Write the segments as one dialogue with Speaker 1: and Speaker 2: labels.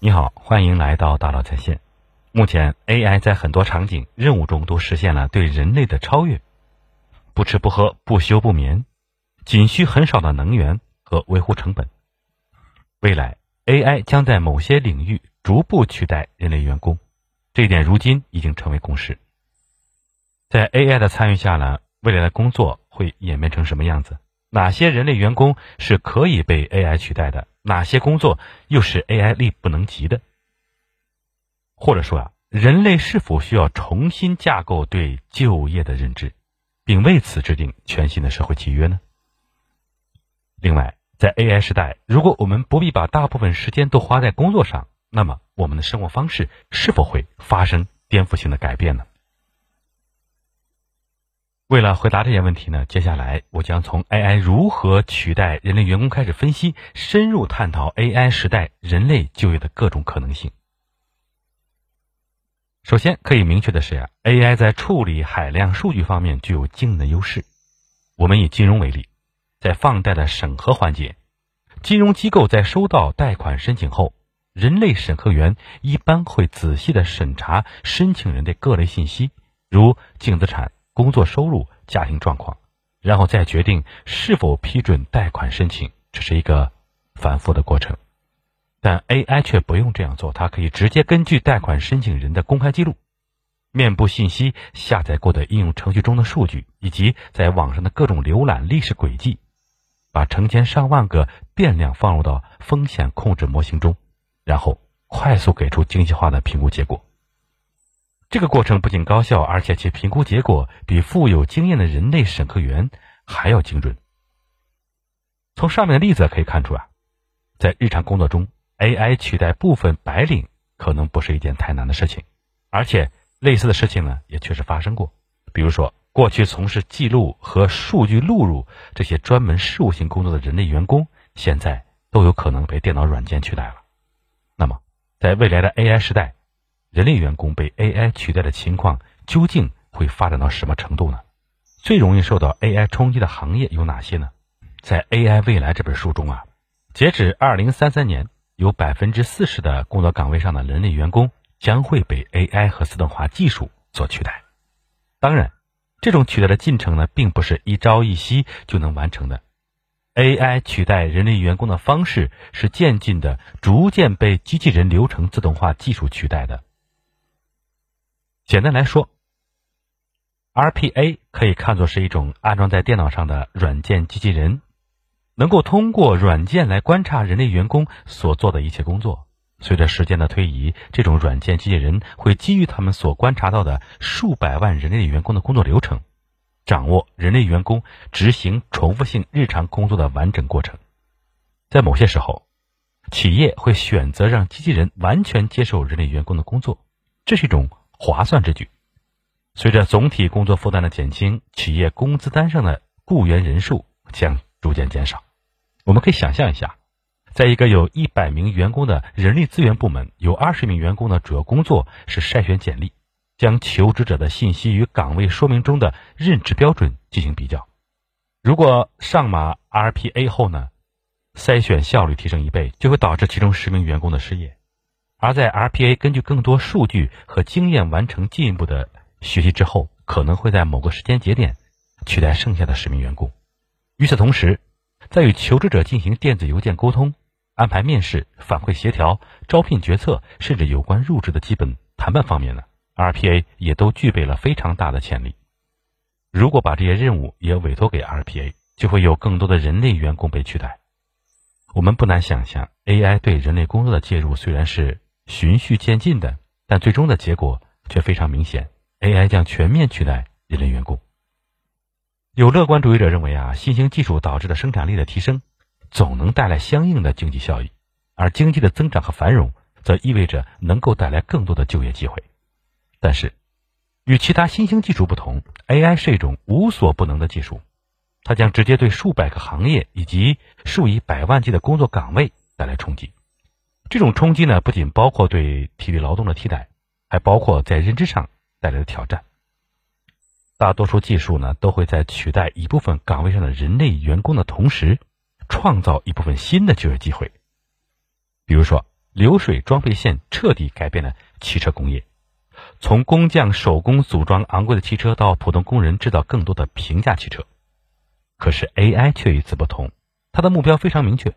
Speaker 1: 你好，欢迎来到大佬在线。目前，AI 在很多场景、任务中都实现了对人类的超越，不吃不喝、不休不眠，仅需很少的能源和维护成本。未来，AI 将在某些领域逐步取代人类员工，这一点如今已经成为共识。在 AI 的参与下呢，未来的工作会演变成什么样子？哪些人类员工是可以被 AI 取代的？哪些工作又是 AI 力不能及的？或者说啊，人类是否需要重新架构对就业的认知，并为此制定全新的社会契约呢？另外，在 AI 时代，如果我们不必把大部分时间都花在工作上，那么我们的生活方式是否会发生颠覆性的改变呢？为了回答这些问题呢，接下来我将从 AI 如何取代人类员工开始分析，深入探讨 AI 时代人类就业的各种可能性。首先可以明确的是呀，AI 在处理海量数据方面具有惊人的优势。我们以金融为例，在放贷的审核环节，金融机构在收到贷款申请后，人类审核员一般会仔细的审查申请人的各类信息，如净资产。工作收入、家庭状况，然后再决定是否批准贷款申请，这是一个反复的过程。但 AI 却不用这样做，它可以直接根据贷款申请人的公开记录、面部信息、下载过的应用程序中的数据，以及在网上的各种浏览历史轨迹，把成千上万个变量放入到风险控制模型中，然后快速给出精细化的评估结果。这个过程不仅高效，而且其评估结果比富有经验的人类审核员还要精准。从上面的例子可以看出啊，在日常工作中，AI 取代部分白领可能不是一件太难的事情，而且类似的事情呢也确实发生过。比如说，过去从事记录和数据录入这些专门事务性工作的人类员工，现在都有可能被电脑软件取代了。那么，在未来的 AI 时代，人类员工被 AI 取代的情况究竟会发展到什么程度呢？最容易受到 AI 冲击的行业有哪些呢？在《AI 未来》这本书中啊，截止二零三三年，有百分之四十的工作岗位上的人类员工将会被 AI 和自动化技术所取代。当然，这种取代的进程呢，并不是一朝一夕就能完成的。AI 取代人类员工的方式是渐进的，逐渐被机器人流程自动化技术取代的。简单来说，RPA 可以看作是一种安装在电脑上的软件机器人，能够通过软件来观察人类员工所做的一切工作。随着时间的推移，这种软件机器人会基于他们所观察到的数百万人类员工的工作流程，掌握人类员工执行重复性日常工作的完整过程。在某些时候，企业会选择让机器人完全接受人类员工的工作，这是一种。划算之举。随着总体工作负担的减轻，企业工资单上的雇员人数将逐渐减少。我们可以想象一下，在一个有一百名员工的人力资源部门，有二十名员工的主要工作是筛选简历，将求职者的信息与岗位说明中的任职标准进行比较。如果上马 RPA 后呢，筛选效率提升一倍，就会导致其中十名员工的失业。而在 RPA 根据更多数据和经验完成进一步的学习之后，可能会在某个时间节点取代剩下的十名员工。与此同时，在与求职者进行电子邮件沟通、安排面试、反馈协调、招聘决策，甚至有关入职的基本谈判方面呢，RPA 也都具备了非常大的潜力。如果把这些任务也委托给 RPA，就会有更多的人类员工被取代。我们不难想象，AI 对人类工作的介入虽然是。循序渐进的，但最终的结果却非常明显：AI 将全面取代人类员工。有乐观主义者认为啊，新兴技术导致的生产力的提升，总能带来相应的经济效益，而经济的增长和繁荣，则意味着能够带来更多的就业机会。但是，与其他新兴技术不同，AI 是一种无所不能的技术，它将直接对数百个行业以及数以百万计的工作岗位带来冲击。这种冲击呢，不仅包括对体力劳动的替代，还包括在认知上带来的挑战。大多数技术呢，都会在取代一部分岗位上的人类员工的同时，创造一部分新的就业机会。比如说，流水装配线彻底改变了汽车工业，从工匠手工组装昂贵的汽车到普通工人制造更多的平价汽车。可是 AI 却与此不同，它的目标非常明确，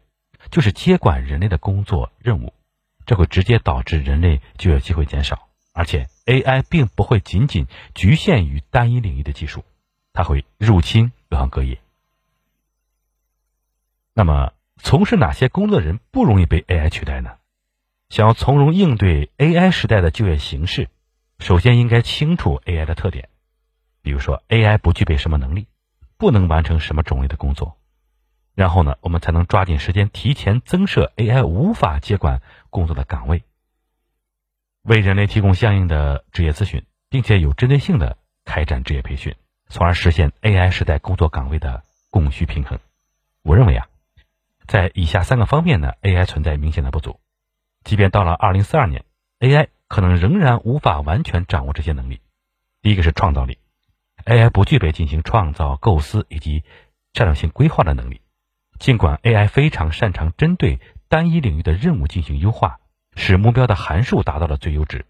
Speaker 1: 就是接管人类的工作任务，这会直接导致人类就业机会减少。而且 AI 并不会仅仅局限于单一领域的技术，它会入侵各行各业。那么，从事哪些工作的人不容易被 AI 取代呢？想要从容应对 AI 时代的就业形势，首先应该清楚 AI 的特点，比如说 AI 不具备什么能力，不能完成什么种类的工作。然后呢，我们才能抓紧时间提前增设 AI 无法接管工作的岗位，为人类提供相应的职业咨询，并且有针对性的开展职业培训，从而实现 AI 时代工作岗位的供需平衡。我认为啊，在以下三个方面呢，AI 存在明显的不足。即便到了二零四二年，AI 可能仍然无法完全掌握这些能力。第一个是创造力，AI 不具备进行创造、构思以及战略性规划的能力。尽管 AI 非常擅长针对单一领域的任务进行优化，使目标的函数达到了最优值，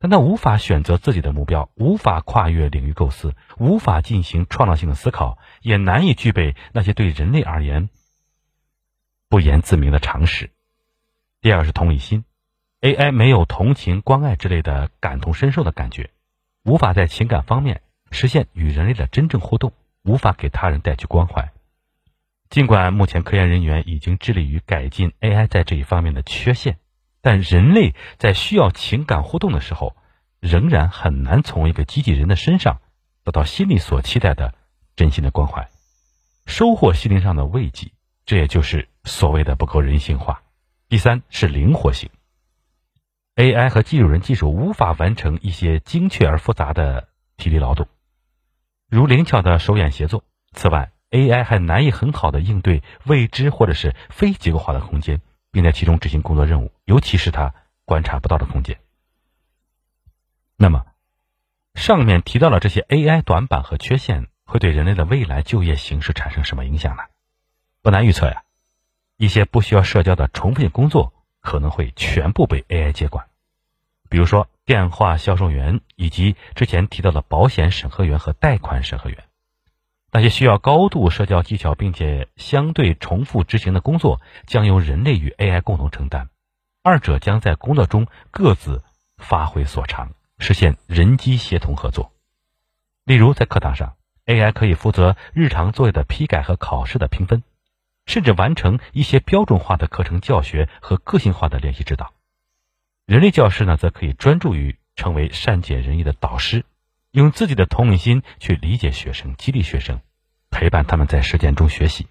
Speaker 1: 但它无法选择自己的目标，无法跨越领域构思，无法进行创造性的思考，也难以具备那些对人类而言不言自明的常识。第二是同理心，AI 没有同情、关爱之类的感同身受的感觉，无法在情感方面实现与人类的真正互动，无法给他人带去关怀。尽管目前科研人员已经致力于改进 AI 在这一方面的缺陷，但人类在需要情感互动的时候，仍然很难从一个机器人的身上得到心里所期待的真心的关怀，收获心灵上的慰藉。这也就是所谓的不够人性化。第三是灵活性，AI 和技术人技术无法完成一些精确而复杂的体力劳动，如灵巧的手眼协作。此外，AI 还难以很好的应对未知或者是非结构化的空间，并在其中执行工作任务，尤其是它观察不到的空间。那么，上面提到了这些 AI 短板和缺陷，会对人类的未来就业形势产生什么影响呢？不难预测呀。一些不需要社交的重复性工作可能会全部被 AI 接管，比如说电话销售员以及之前提到的保险审核员和贷款审核员。那些需要高度社交技巧并且相对重复执行的工作，将由人类与 AI 共同承担，二者将在工作中各自发挥所长，实现人机协同合作。例如，在课堂上，AI 可以负责日常作业的批改和考试的评分。甚至完成一些标准化的课程教学和个性化的练习指导。人类教师呢，则可以专注于成为善解人意的导师，用自己的同理心去理解学生、激励学生，陪伴他们在实践中学习，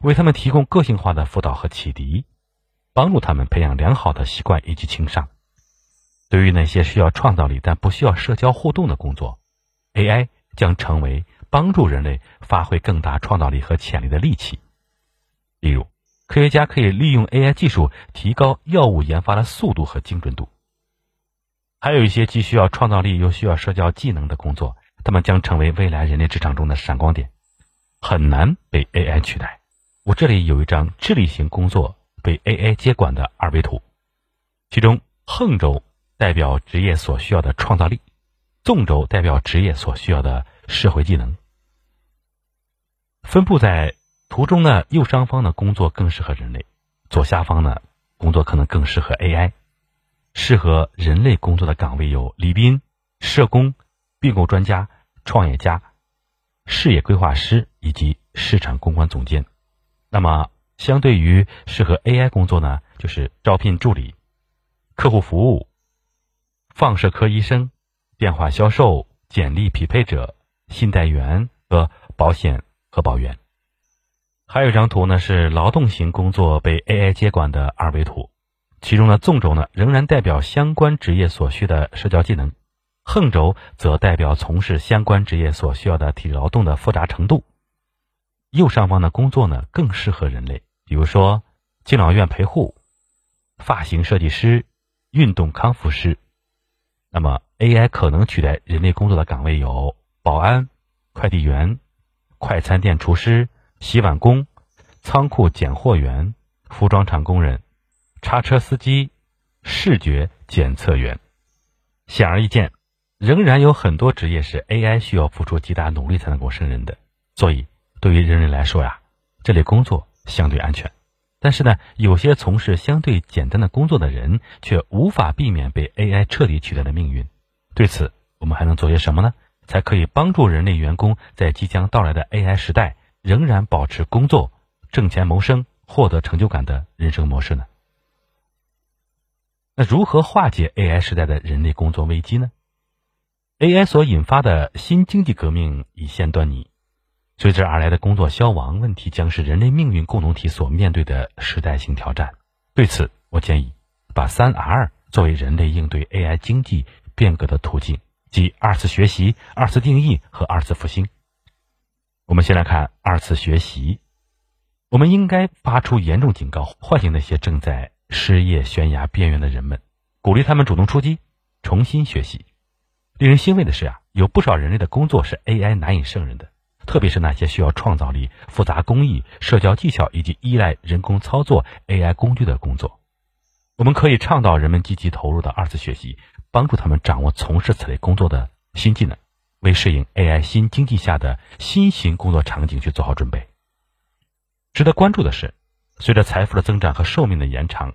Speaker 1: 为他们提供个性化的辅导和启迪，帮助他们培养良好的习惯以及情商。对于那些需要创造力但不需要社交互动的工作，AI 将成为帮助人类发挥更大创造力和潜力的利器。例如，科学家可以利用 AI 技术提高药物研发的速度和精准度。还有一些既需要创造力又需要社交技能的工作，他们将成为未来人类职场中的闪光点，很难被 AI 取代。我这里有一张智力型工作被 AI 接管的二维图，其中横轴代表职业所需要的创造力，纵轴代表职业所需要的社会技能，分布在。图中呢，右上方的工作更适合人类，左下方呢，工作可能更适合 AI。适合人类工作的岗位有礼宾、社工、并购专家、创业家、事业规划师以及市场公关总监。那么，相对于适合 AI 工作呢，就是招聘助理、客户服务、放射科医生、电话销售、简历匹配者、信贷员和保险核保员。还有一张图呢，是劳动型工作被 AI 接管的二维图，其中的纵轴呢仍然代表相关职业所需的社交技能，横轴则代表从事相关职业所需要的体力劳动的复杂程度。右上方的工作呢更适合人类，比如说敬老院陪护、发型设计师、运动康复师。那么 AI 可能取代人类工作的岗位有保安、快递员、快餐店厨师。洗碗工、仓库拣货员、服装厂工人、叉车司机、视觉检测员。显而易见，仍然有很多职业是 AI 需要付出极大努力才能够胜任的。所以，对于人类来说呀，这类工作相对安全。但是呢，有些从事相对简单的工作的人，却无法避免被 AI 彻底取代的命运。对此，我们还能做些什么呢？才可以帮助人类员工在即将到来的 AI 时代，仍然保持工作、挣钱谋生、获得成就感的人生模式呢？那如何化解 AI 时代的人类工作危机呢？AI 所引发的新经济革命已现端倪，随之而来的工作消亡问题将是人类命运共同体所面对的时代性挑战。对此，我建议把三 R 作为人类应对 AI 经济变革的途径，即二次学习、二次定义和二次复兴。我们先来看二次学习，我们应该发出严重警告，唤醒那些正在。失业悬崖边缘的人们，鼓励他们主动出击，重新学习。令人欣慰的是啊，有不少人类的工作是 AI 难以胜任的，特别是那些需要创造力、复杂工艺、社交技巧以及依赖人工操作 AI 工具的工作。我们可以倡导人们积极投入的二次学习，帮助他们掌握从事此类工作的新技能，为适应 AI 新经济下的新型工作场景去做好准备。值得关注的是，随着财富的增长和寿命的延长。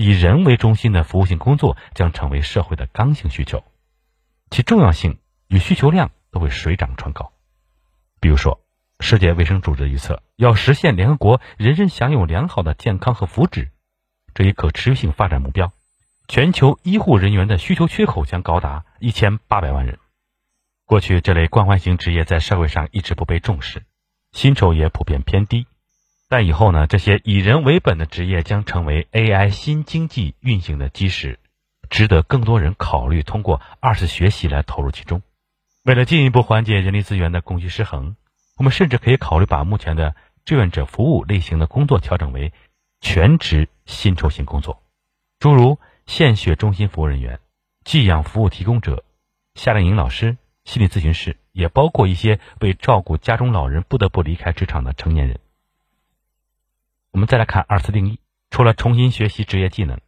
Speaker 1: 以人为中心的服务性工作将成为社会的刚性需求，其重要性与需求量都会水涨船高。比如说，世界卫生组织预测，要实现联合国人人享有良好的健康和福祉这一可持续性发展目标，全球医护人员的需求缺口将高达一千八百万人。过去，这类关怀型职业在社会上一直不被重视，薪酬也普遍偏低。但以后呢，这些以人为本的职业将成为 AI 新经济运行的基石，值得更多人考虑通过二次学习来投入其中。为了进一步缓解人力资源的供需失衡，我们甚至可以考虑把目前的志愿者服务类型的工作调整为全职薪酬型工作，诸如献血中心服务人员、寄养服务提供者、夏令营老师、心理咨询师，也包括一些为照顾家中老人不得不离开职场的成年人。我们再来看二次定义。除了重新学习职业技能，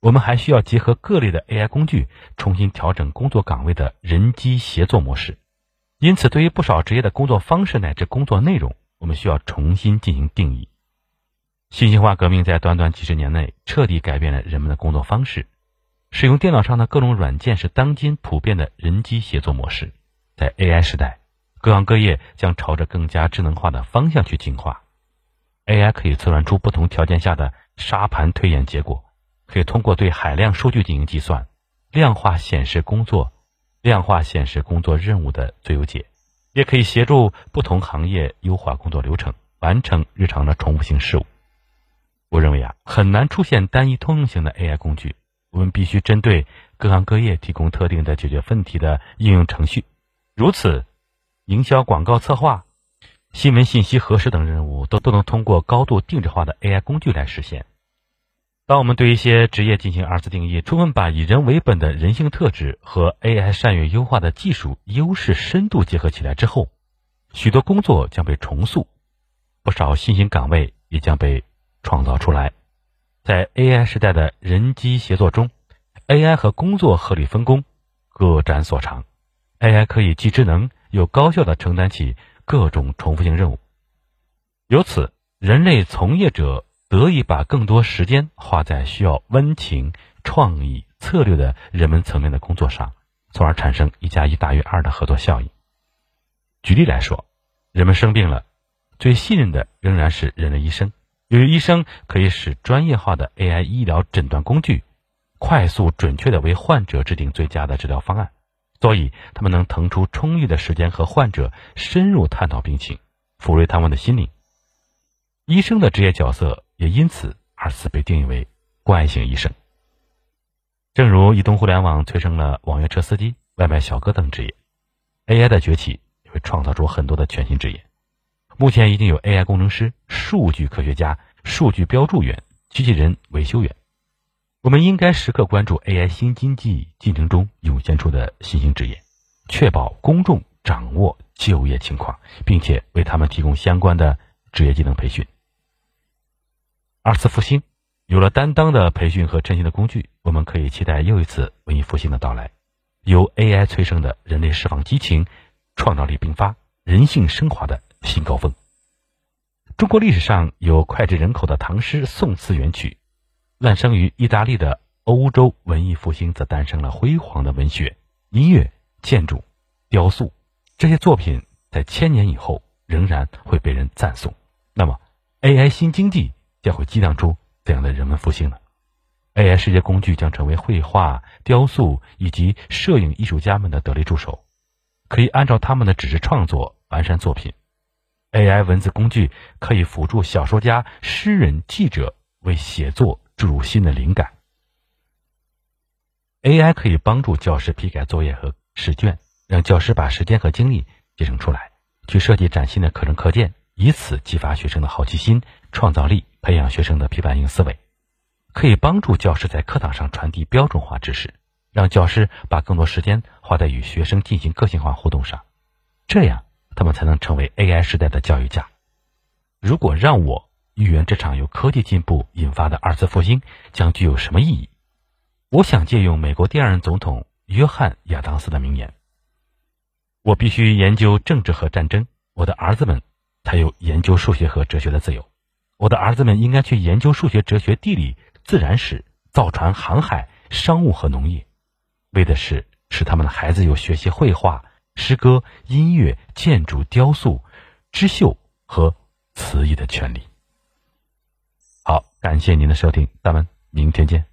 Speaker 1: 我们还需要结合各类的 AI 工具，重新调整工作岗位的人机协作模式。因此，对于不少职业的工作方式乃至工作内容，我们需要重新进行定义。信息化革命在短短几十年内彻底改变了人们的工作方式。使用电脑上的各种软件是当今普遍的人机协作模式。在 AI 时代，各行各业将朝着更加智能化的方向去进化。AI 可以测算出不同条件下的沙盘推演结果，可以通过对海量数据进行计算，量化显示工作，量化显示工作任务的最优解，也可以协助不同行业优化工作流程，完成日常的重复性事务。我认为啊，很难出现单一通用型的 AI 工具，我们必须针对各行各业提供特定的解决问题的应用程序。如此，营销广告策划。新闻信息核实等任务都都能通过高度定制化的 AI 工具来实现。当我们对一些职业进行二次定义，充分把以人为本的人性特质和 AI 善于优化的技术优势深度结合起来之后，许多工作将被重塑，不少新型岗位也将被创造出来。在 AI 时代的人机协作中，AI 和工作合理分工，各展所长。AI 可以既智能又高效地承担起。各种重复性任务，由此，人类从业者得以把更多时间花在需要温情、创意、策略的人们层面的工作上，从而产生一加一大于二的合作效应。举例来说，人们生病了，最信任的仍然是人类医生，由于医生可以使专业化的 AI 医疗诊断工具快速准确的为患者制定最佳的治疗方案。所以，他们能腾出充裕的时间和患者深入探讨病情，抚慰他们的心灵。医生的职业角色也因此二次被定义为关爱型医生。正如移动互联网催生了网约车司机、外卖小哥等职业，AI 的崛起也会创造出很多的全新职业。目前已经有 AI 工程师、数据科学家、数据标注员、机器人维修员。我们应该时刻关注 AI 新经济进程中涌现出的新兴职业，确保公众掌握就业情况，并且为他们提供相关的职业技能培训。二次复兴有了担当的培训和振兴的工具，我们可以期待又一次文艺复兴的到来。由 AI 催生的人类释放激情、创造力迸发、人性升华的新高峰。中国历史上有脍炙人口的唐诗宋词元曲，诞生于意大利的欧洲文艺复兴，则诞生了辉煌的文学、音乐、建筑、雕塑。这些作品在千年以后仍然会被人赞颂。那么，AI 新经济将会激荡出？怎样的人文复兴呢？AI 世界工具将成为绘画、雕塑以及摄影艺术家们的得力助手，可以按照他们的指示创作完善作品。AI 文字工具可以辅助小说家、诗人、记者为写作注入新的灵感。AI 可以帮助教师批改作业和试卷，让教师把时间和精力节省出来，去设计崭新的课程课件，以此激发学生的好奇心、创造力。培养学生的批判性思维，可以帮助教师在课堂上传递标准化知识，让教师把更多时间花在与学生进行个性化互动上，这样他们才能成为 AI 时代的教育家。如果让我预言这场由科技进步引发的二次复兴将具有什么意义，我想借用美国第二任总统约翰亚当斯的名言：“我必须研究政治和战争，我的儿子们才有研究数学和哲学的自由。”我的儿子们应该去研究数学、哲学、地理、自然史、造船、航海、商务和农业，为的是使他们的孩子有学习绘画、诗歌、音乐、建筑、雕塑、织绣和词艺的权利。好，感谢您的收听，咱们明天见。